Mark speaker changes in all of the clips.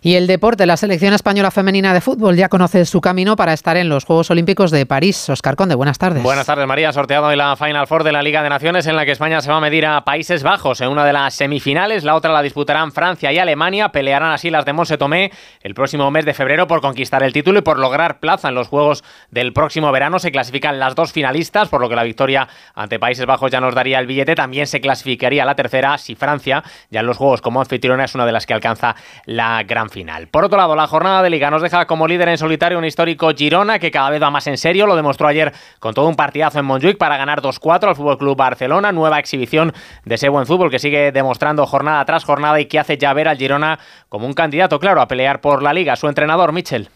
Speaker 1: Y el deporte, la selección española femenina de fútbol ya conoce su camino para estar en los Juegos Olímpicos de París. Oscar Conde, buenas tardes.
Speaker 2: Buenas tardes, María. Sorteado hoy la Final Four de la Liga de Naciones en la que España se va a medir a Países Bajos en una de las semifinales. La otra la disputarán Francia y Alemania. Pelearán así las de Monse Tomé el próximo mes de febrero por conquistar el título y por lograr plaza en los Juegos del próximo verano. Se clasifican las dos finalistas, por lo que la victoria ante Países Bajos ya nos daría el billete. También se clasificaría la tercera si Francia, ya en los Juegos como anfitriona, es una de las que alcanza la gran final. Por otro lado, la jornada de Liga nos deja como líder en solitario un histórico Girona que cada vez va más en serio. Lo demostró ayer con todo un partidazo en Montjuic para ganar 2-4 al Fútbol Club Barcelona. Nueva exhibición de ese buen fútbol que sigue demostrando jornada tras jornada y que hace ya ver al Girona como un candidato, claro, a pelear por la Liga. Su entrenador, Michel.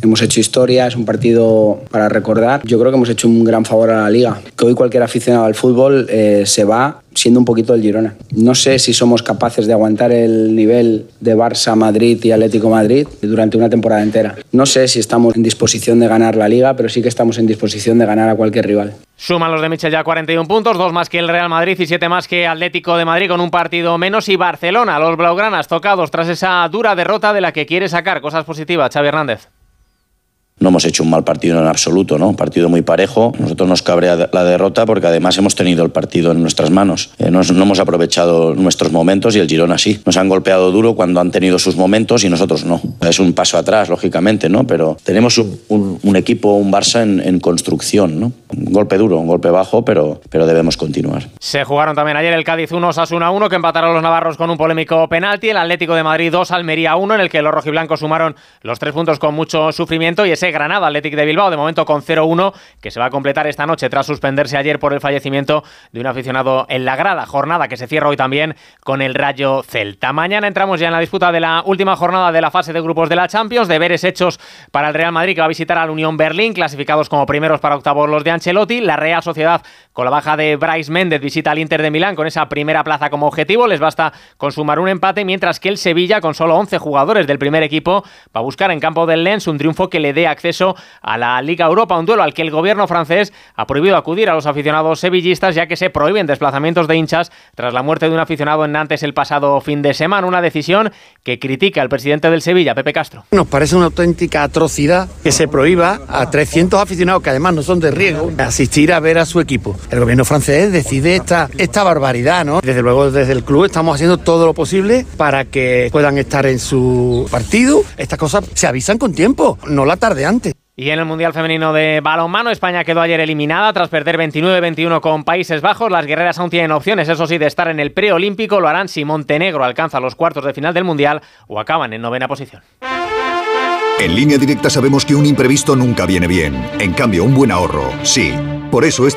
Speaker 3: Hemos hecho historia, es un partido para recordar. Yo creo que hemos hecho un gran favor a la liga. Que hoy cualquier aficionado al fútbol eh, se va siendo un poquito el Girona. No sé si somos capaces de aguantar el nivel de Barça, Madrid y Atlético Madrid durante una temporada entera. No sé si estamos en disposición de ganar la liga, pero sí que estamos en disposición de ganar a cualquier rival.
Speaker 2: Suman los de Michel ya 41 puntos, dos más que el Real Madrid y siete más que Atlético de Madrid con un partido menos y Barcelona, los blaugranas tocados tras esa dura derrota de la que quiere sacar cosas positivas Xavi Hernández
Speaker 4: no hemos hecho un mal partido en absoluto, ¿no? Un partido muy parejo. Nosotros nos cabrea la derrota porque además hemos tenido el partido en nuestras manos. Eh, no, hemos aprovechado nuestros momentos y el Girona sí. Nos han golpeado duro cuando han tenido sus momentos y nosotros no. Es un paso atrás, lógicamente, ¿no? Pero tenemos un, equipo, un Barça en, construcción, ¿no? Un golpe duro, un golpe bajo, pero, pero debemos continuar.
Speaker 2: Se jugaron también ayer el Cádiz 1, Sasuna 1, que empataron los navarros con un polémico penalti. El Atlético de Madrid 2, Almería 1, en el que los rojiblancos sumaron los tres puntos con mucho sufrimiento y ese Granada Athletic de Bilbao, de momento con 0-1, que se va a completar esta noche tras suspenderse ayer por el fallecimiento de un aficionado en la grada. Jornada que se cierra hoy también con el Rayo Celta. Mañana entramos ya en la disputa de la última jornada de la fase de grupos de la Champions. Deberes hechos para el Real Madrid que va a visitar al Unión Berlín, clasificados como primeros para octavos los de Ancelotti. La Real Sociedad con la baja de Bryce Méndez visita al Inter de Milán con esa primera plaza como objetivo. Les basta consumar un empate, mientras que el Sevilla, con solo 11 jugadores del primer equipo, va a buscar en campo del Lens un triunfo que le dé acceso a la Liga Europa, un duelo al que el gobierno francés ha prohibido acudir a los aficionados sevillistas ya que se prohíben desplazamientos de hinchas tras la muerte de un aficionado en Nantes el pasado fin de semana, una decisión que critica el presidente del Sevilla, Pepe Castro.
Speaker 5: Nos parece una auténtica atrocidad que se prohíba a 300 aficionados que además no son de riesgo asistir a ver a su equipo. El gobierno francés decide esta, esta barbaridad, ¿no? Desde luego desde el club estamos haciendo todo lo posible para que puedan estar en su partido. Estas cosas se avisan con tiempo, no la tarde antes.
Speaker 2: Y en el Mundial Femenino de Balonmano, España quedó ayer eliminada tras perder 29-21 con Países Bajos. Las guerreras aún tienen opciones, eso sí, de estar en el preolímpico. Lo harán si Montenegro alcanza los cuartos de final del Mundial o acaban en novena posición.
Speaker 6: En línea directa sabemos que un imprevisto nunca viene bien. En cambio, un buen ahorro, sí. Por eso este